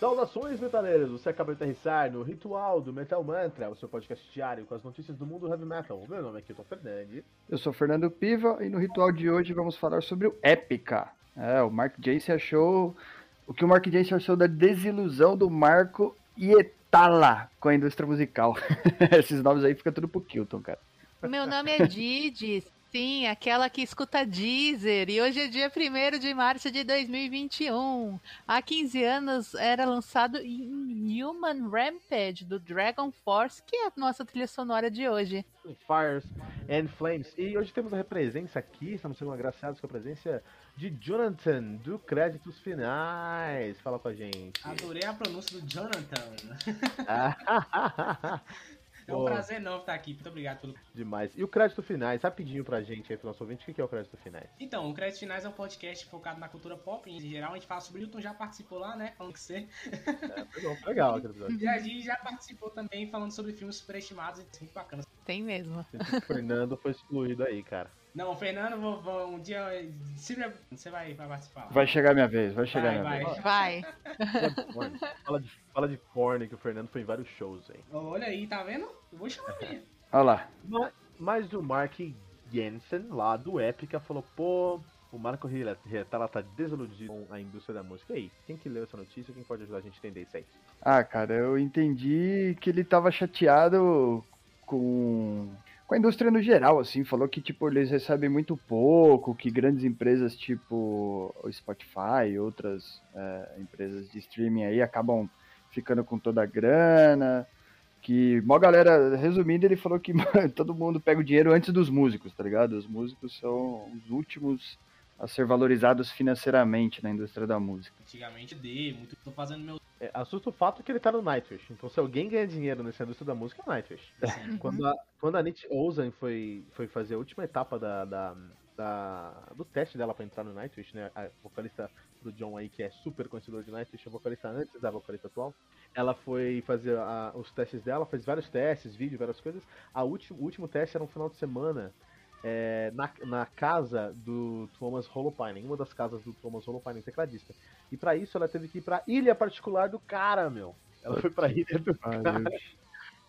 Saudações, metaleiros! Você acaba de aterrissar no Ritual do Metal Mantra, o seu podcast diário com as notícias do mundo heavy metal. Meu nome é Kilton Fernandes. Eu sou Fernando Piva e no ritual de hoje vamos falar sobre o Epica. É, o Mark Jace achou. O que o Mark Jace achou da desilusão do Marco Ietala com a indústria musical. Esses nomes aí ficam tudo pro Kilton, cara. Meu nome é Didi, sim, aquela que escuta Deezer. E hoje é dia 1 de março de 2021. Há 15 anos era lançado Human Rampage, do Dragon Force, que é a nossa trilha sonora de hoje. Fires and Flames. E hoje temos a presença aqui, estamos sendo agraciados com a presença de Jonathan, do Créditos Finais. Fala com a gente. Adorei a pronúncia do Jonathan. É um prazer enorme estar aqui. Muito obrigado pelo. Demais. E o Crédito Finais, rapidinho pra gente aí, pro nosso ouvinte, o que é o Crédito Finais? Então, o Crédito Finais é um podcast focado na cultura pop. Em geral, a gente fala sobre o Hilton, já participou lá, né? Falando que você. É, foi bom, foi legal aquele episódio. E a gente já participou também falando sobre filmes superestimados. e Muito bacana. Tem mesmo. O Fernando foi excluído aí, cara. Não, o Fernando, vou, vou- um dia. se Você vai, vai participar. Vai chegar minha vez, vai chegar Vai, minha vai. vez. Vai. Fala de. Fala de, fala de porn, que o Fernando foi em vários shows aí. Olha aí, tá vendo? Eu vou chamar mesmo. Olha lá. Ma- Mas o Mark Jensen, lá do Epica, falou, pô, o Marco Rietala tá desiludido com a indústria da música. E aí, quem que leu essa notícia? Quem pode ajudar a gente a entender isso aí? Ah, cara, eu entendi que ele tava chateado com, com a indústria no geral, assim. Falou que, tipo, eles recebem muito pouco, que grandes empresas, tipo o Spotify e outras é, empresas de streaming aí acabam ficando com toda a grana. Que, mó galera, resumindo, ele falou que todo mundo pega o dinheiro antes dos músicos, tá ligado? Os músicos são os últimos a ser valorizados financeiramente na indústria da música. Antigamente D, muito. Tô fazendo meu. É, assusta o fato que ele tá no Nightwish. Então, se alguém ganha dinheiro nessa indústria da música, é o Nightwish. Quando a, quando a Nietzsche Ozan foi, foi fazer a última etapa da, da, da- do teste dela pra entrar no Nightwish, né? A vocalista do John aí, que é super conhecedor de Nightwish, a vocalista antes da vocalista atual. Ela foi fazer a- os testes dela, fez vários testes, vídeo, várias coisas. A último, o último teste era um final de semana é, na, na casa do Thomas Holopainen, uma das casas do Thomas Holopainen, tecladista. E pra isso ela teve que ir pra ilha particular do cara, meu. Ela foi pra ilha do cara.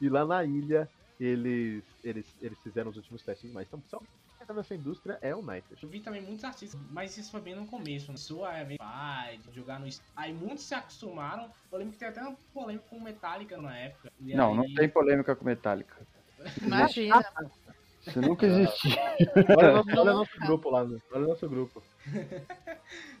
E lá na ilha, eles, eles, eles fizeram os últimos testes, mas então, só quem tá nessa indústria é o Nightwish. Eu vi também muitos artistas, mas isso foi bem no começo. Né? Sua é pai, de jogar no. Aí muitos se acostumaram. Eu lembro que tem até uma polêmica com Metallica na época. E Não, aí- não tem polêmica com Metallica. Imagina. Isso nunca existiu. Olha o nosso, olha o nosso grupo lá, olha o nosso grupo.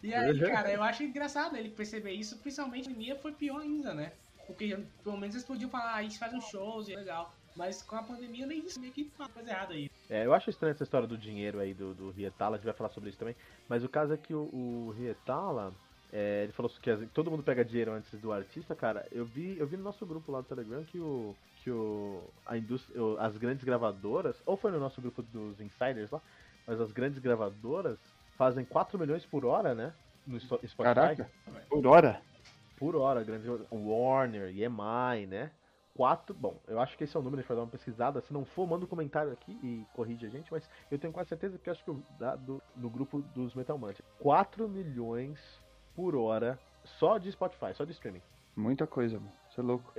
E aí, cara, eu acho engraçado ele perceber isso, principalmente na pandemia foi pior ainda, né? Porque pelo menos eles podiam falar, ah, a gente faz uns shows e é legal. Mas com a pandemia nem isso, meio que tá uma coisa errada aí. É, eu acho estranha essa história do dinheiro aí do, do Rietala, a gente vai falar sobre isso também. Mas o caso é que o, o Rietala, é, ele falou que todo mundo pega dinheiro antes do artista, cara. Eu vi, eu vi no nosso grupo lá do Telegram que o. que o. a indústria. o- as grandes gravadoras, ou foi no nosso grupo dos insiders lá, mas as grandes gravadoras fazem 4 milhões por hora, né? No Spotify. Caraca, por hora? Por hora, grande Warner, EMI, né? Quatro, bom, eu acho que esse é o número, a gente vai dar uma pesquisada. Se não for, manda um comentário aqui e corrige a gente, mas eu tenho quase certeza que eu acho que eu, da- do, no grupo dos Metal Mantra. 4 milhões por hora só de Spotify, só de streaming. Muita coisa, mano. Você é louco.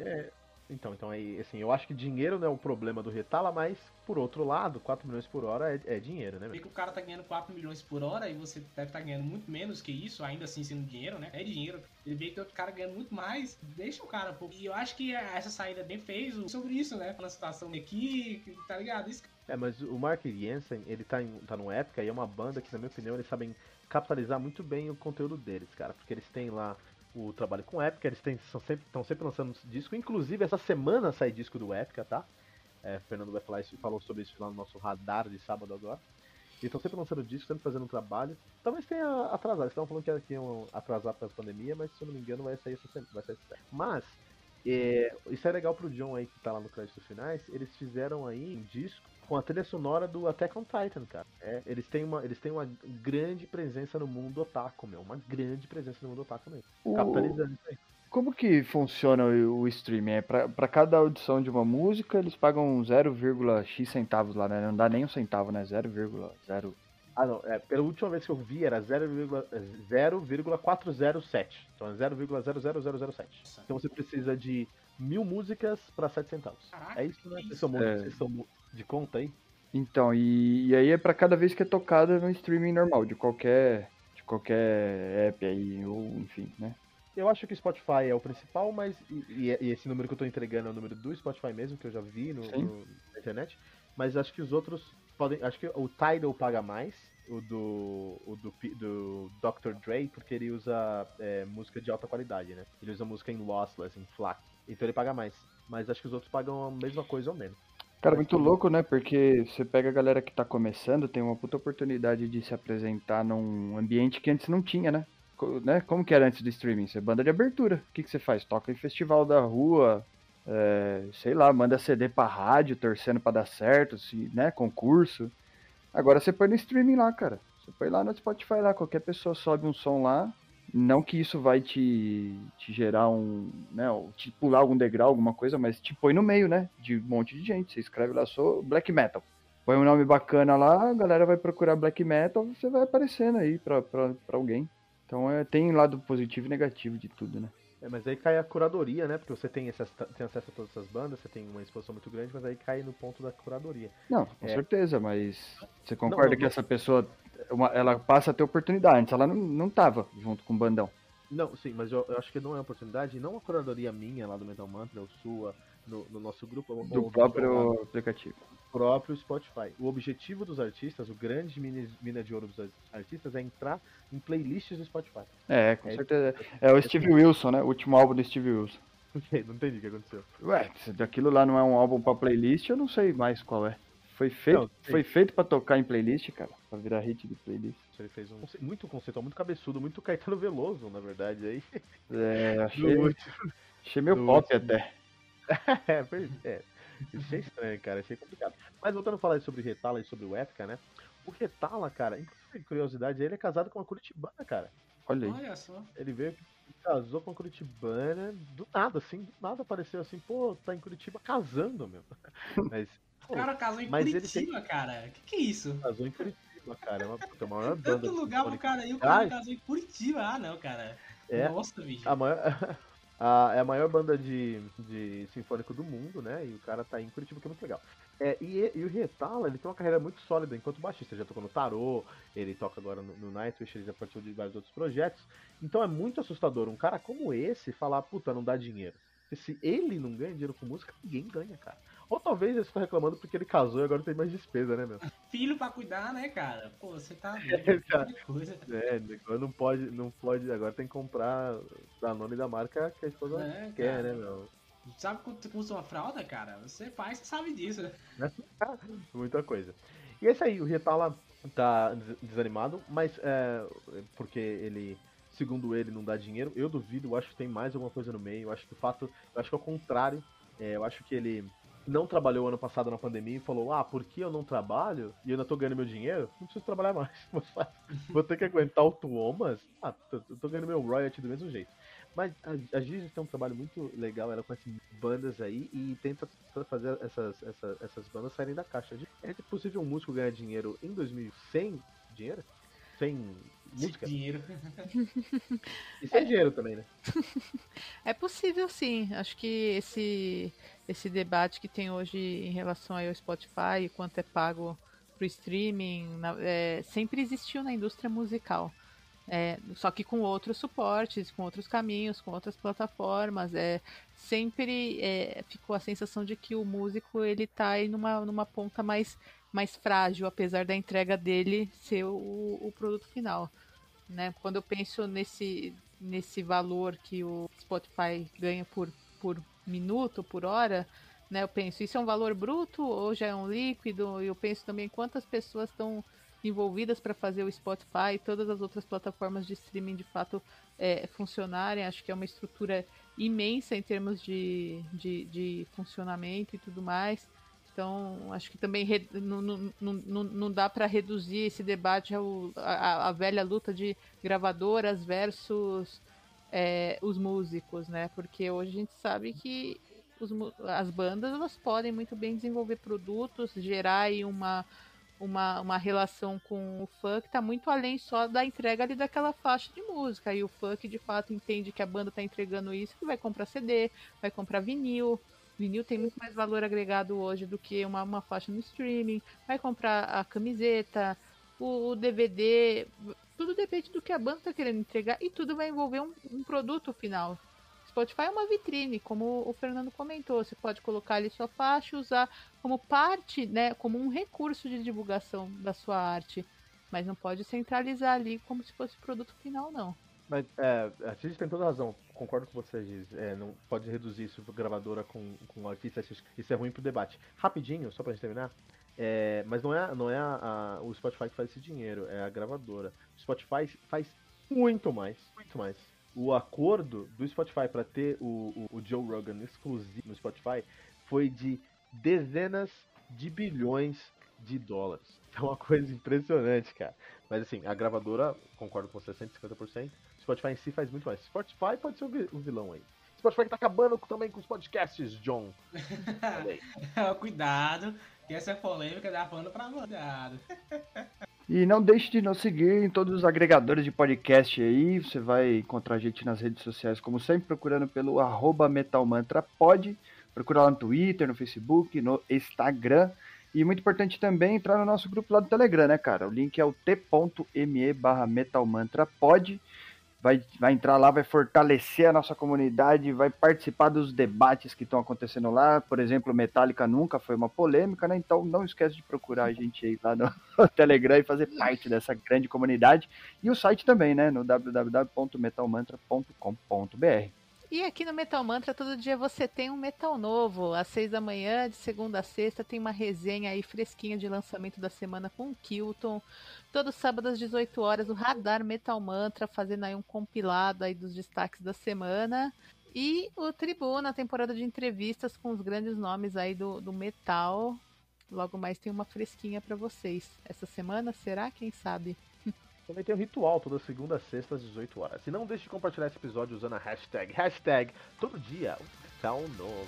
Então, então aí, assim, eu acho que dinheiro não é o problema do Retala, mas por outro lado, 4 milhões por hora é, é dinheiro, né? Vê meu? que o cara tá ganhando 4 milhões por hora e você deve estar ganhando muito menos que isso, ainda assim sendo dinheiro, né? É dinheiro. Ele vê que outro cara ganhando muito mais, deixa o cara, pô. E eu acho que essa saída bem fez o- sobre isso, né? Na situação aqui, tá ligado? Isso É, mas o Mark Jensen, ele tá, em, tá no Épica e é uma banda que, na minha opinião, eles sabem capitalizar muito bem o conteúdo deles, cara. Porque eles têm lá o trabalho com Épica, eles são sempre, estão sempre lançando disco. Inclusive, essa semana sai disco do Épica, tá? É, Fernando vai falar isso, falou sobre isso lá no nosso radar de sábado agora. Eles estão sempre lançando disco, sempre fazendo trabalho. Talvez tenha atrasado, eles estavam falando que, que iam atrasar pra pandemia, mas se eu não me engano vai sair essa semana. Vai sair essa. Mas, é, isso é legal pro John aí que tá lá no crédito finais. Eles fizeram aí um disco com a trilha sonora do Attack on Titan, cara. É, eles têm uma, eles têm uma grande presença no mundo otaku, meu. Uma grande presença no mundo otaku mesmo. O- Capitalizando isso aí. Como que funciona o, o streaming? É pra, pra cada audição de uma música, eles pagam 0,x centavos lá, né? Não dá nem um centavo, né? 0,0. Ah, não. É, pela última vez que eu vi era 0,407. Então é 0,00007. Então você precisa de mil músicas para 7 centavos. Caraca, É isso, né? Vocês são, É. vocês são de conta aí? Então, e, e aí é pra cada vez que é tocada no streaming normal, de qualquer, de qualquer app aí, ou enfim, né? Eu acho que o Spotify é o principal, mas. E, e- e esse número que eu tô entregando é o número do Spotify mesmo, que eu já vi no, no- na internet. Mas acho que os outros podem. Acho que o Tidal paga mais, o do. o do, do Dr. Dre, porque ele usa é, música de alta qualidade, né? Ele usa música em lossless, em FLAC. Então ele paga mais. Mas acho que os outros pagam a mesma coisa ou menos. Cara, muito louco, né? Porque você pega a galera que tá começando, tem uma puta oportunidade de se apresentar num ambiente que antes não tinha, né? Co- né? Como que era antes do streaming? Você é banda de abertura. O que, que você faz? Toca em festival da rua, é, sei lá, manda CD pra rádio, torcendo pra dar certo, se, né? Concurso. Agora você põe no streaming lá, cara. Você põe lá no Spotify lá, qualquer pessoa sobe um som lá. Não que isso vai te, te gerar um, né, te pular algum degrau, alguma coisa, mas te põe no meio, né, de um monte de gente. Você escreve lá, sou black metal. Põe um nome bacana lá, a galera vai procurar black metal, você vai aparecendo aí pra, pra, pra alguém. Então é, tem lado positivo e negativo de tudo, né? É, mas aí cai a curadoria, né? Porque você tem, essas, tem acesso a todas essas bandas, você tem uma exposição muito grande, mas aí cai no ponto da curadoria. Não, com É. certeza, mas você concorda não, que não. essa pessoa, uma- ela passa a ter oportunidade, antes ela não, não tava junto com o bandão. Não, sim, mas eu, eu acho que não é oportunidade, não uma curadoria minha lá do Metal Mantra, ou sua, no, no nosso grupo, ou- Do ou próprio aplicativo. próprio Spotify. O objetivo dos artistas, o grande mina, de ouro dos ar- artistas é entrar em playlists do Spotify. É, com É. certeza. É o Steve Wilson, né? O último álbum do Steve Wilson. não entendi o que aconteceu. Ué, se daquilo lá não é um álbum pra playlist, eu não sei mais qual é. Foi feito, Não, foi feito pra tocar em playlist, cara. Pra virar hit de playlist. Ele fez um muito conceitual, muito cabeçudo, muito Caetano Veloso, na verdade. Aí, É, no achei, último. achei meio no pop último. até. é, foi- é. Achei estranho, cara. Achei complicado. Mas voltando a falar sobre o Retala e sobre o Epica, né? O Retala, cara, inclusive, curiosidade, ele é casado com uma curitibana, cara. Olha aí. Olha só. Ele veio, casou com uma curitibana, do nada, assim, do nada apareceu assim, pô, tá em Curitiba casando, meu. Mas, O cara casou em Mas Curitiba, cara. Que que é isso? casou em Curitiba, cara. É uma, puta, a maior banda. Tanto lugar pro cara aí, o cara Ai. casou em Curitiba. Ah, não, cara. É. Nossa, bicho. A maior, a, é a maior banda de, de sinfônico do mundo, né? E o cara tá aí em Curitiba, que é muito legal. É, e, e o Retala, ele tem uma carreira muito sólida enquanto baixista. Ele já tocou no Tarô, ele toca agora no, no Nightwish, ele já participou de vários outros projetos. Então é muito assustador um cara como esse falar, puta, não dá dinheiro. Porque se ele não ganha dinheiro com música, ninguém ganha, cara. Ou talvez ele está reclamando porque ele casou e agora tem mais despesa, né, meu? Filho pra cuidar, né, cara? Pô, você tá É, doido. cara. Que coisa. É, não pode, não pode, agora tem que comprar da nome da marca que a esposa É, quer, cara. né, meu? Sabe quanto custa uma fralda, cara? Você faz, você sabe disso, né? Muita coisa. E é isso aí, o Retala tá des- desanimado, mas é, porque ele, segundo ele, não dá dinheiro. Eu duvido, eu acho que tem mais alguma coisa no meio. Eu acho que o fato, eu acho que é o contrário. É, eu acho que ele não trabalhou ano passado na pandemia e falou: Ah, por que eu não trabalho e eu ainda tô ganhando meu dinheiro? Não preciso trabalhar mais. Vou ter que aguentar o Tuomas. Ah, tô, tô ganhando meu royalty do mesmo jeito. Mas a, a Gigi tem um trabalho muito legal, ela conhece bandas aí e tenta fazer essas, essa- essas bandas saírem da caixa. É possível um músico ganhar dinheiro em 2000 sem dinheiro? Sem música? Dinheiro. E sem dinheiro também, né? É possível sim. Acho que esse, esse debate que tem hoje em relação ao Spotify quanto é pago pro streaming, na- é, sempre existiu na indústria musical. É, só que com outros suportes, com outros caminhos, com outras plataformas. É, sempre é, ficou a sensação de que o músico ele tá aí numa, numa ponta mais, mais frágil, apesar da entrega dele ser o, o produto final. Né? Quando eu penso nesse, nesse valor que o Spotify ganha por, por minuto, por hora, né? Eu penso, isso é um valor bruto ou já é um líquido? Eu penso também quantas pessoas estão envolvidas para fazer o Spotify e todas as outras plataformas de streaming de fato é, funcionarem. Acho que é uma estrutura imensa em termos de, de, de funcionamento e tudo mais. Então, acho que também não, não, não- não dá para reduzir esse debate ao, a, a velha luta de gravadoras versus é, os músicos, né? Porque hoje a gente sabe que os as bandas elas podem muito bem desenvolver produtos, gerar aí uma, uma, uma relação com o fã que está muito além só da entrega ali daquela faixa de música. E o fã que de fato entende que a banda está entregando isso, que vai comprar CD, vai comprar vinil. Vinil tem muito mais valor agregado hoje do que uma, uma faixa no streaming. Vai comprar a camiseta, o, o DVD. Tudo depende do que a banda está querendo entregar e tudo vai envolver um, um produto final. Spotify é uma vitrine, como o Fernando comentou. Você pode colocar ali sua faixa e usar como parte, né, como um recurso de divulgação da sua arte. Mas não pode centralizar ali como se fosse produto final, não. Mas é, a gente tem toda razão, concordo com você, Giz. É, não pode reduzir isso gravadora com, com artista, isso é ruim pro debate. Rapidinho, só pra gente terminar. É, mas não é, não é a, a, o Spotify que faz esse dinheiro, é a gravadora. O Spotify faz muito mais, muito mais o acordo do Spotify para ter o, o, o, Joe Rogan exclusivo no Spotify foi de dezenas de bilhões de dólares. É uma coisa impressionante, cara. Mas assim, a gravadora, concordo com você 150%, o Spotify em si faz muito mais. Spotify pode ser o vilão aí. Spotify que tá acabando também com os podcasts, John. Cuidado, que essa polêmica dá pano pra mandado. E não deixe de nos seguir em todos os agregadores de podcast aí. Você vai encontrar a gente nas redes sociais, como sempre, procurando pelo arroba metalmantrapod. Procura lá no Twitter, no Facebook, no Instagram. E muito importante também entrar no nosso grupo lá do Telegram, né, cara? O link é o t.me barra metalmantrapod vai, vai entrar lá, vai fortalecer a nossa comunidade, vai participar dos debates que estão acontecendo lá. Por exemplo, Metallica nunca foi uma polêmica, né? Então não esquece de procurar a gente aí lá no Telegram e fazer parte dessa grande comunidade. E o site também, né? No www.metalmantra.com.br. E aqui no Metal Mantra, todo dia você tem um metal novo. Às seis da manhã, de segunda a sexta, tem uma resenha aí fresquinha de lançamento da semana com o Kilton. Todo sábado às 18 horas, o Radar Metal Mantra, fazendo aí um compilado aí dos destaques da semana. E o Tribuna, temporada de entrevistas com os grandes nomes aí do, do metal. Logo mais tem uma fresquinha para vocês. Essa semana, será? Quem sabe? Também tem um ritual toda segunda a sexta às 18 horas. E não deixe de compartilhar esse episódio usando a hashtag, hashtag todo dia um novo.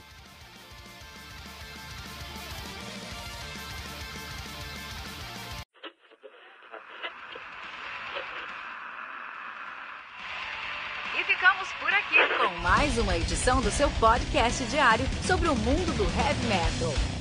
E ficamos por aqui com mais uma edição do seu podcast diário sobre o mundo do heavy metal.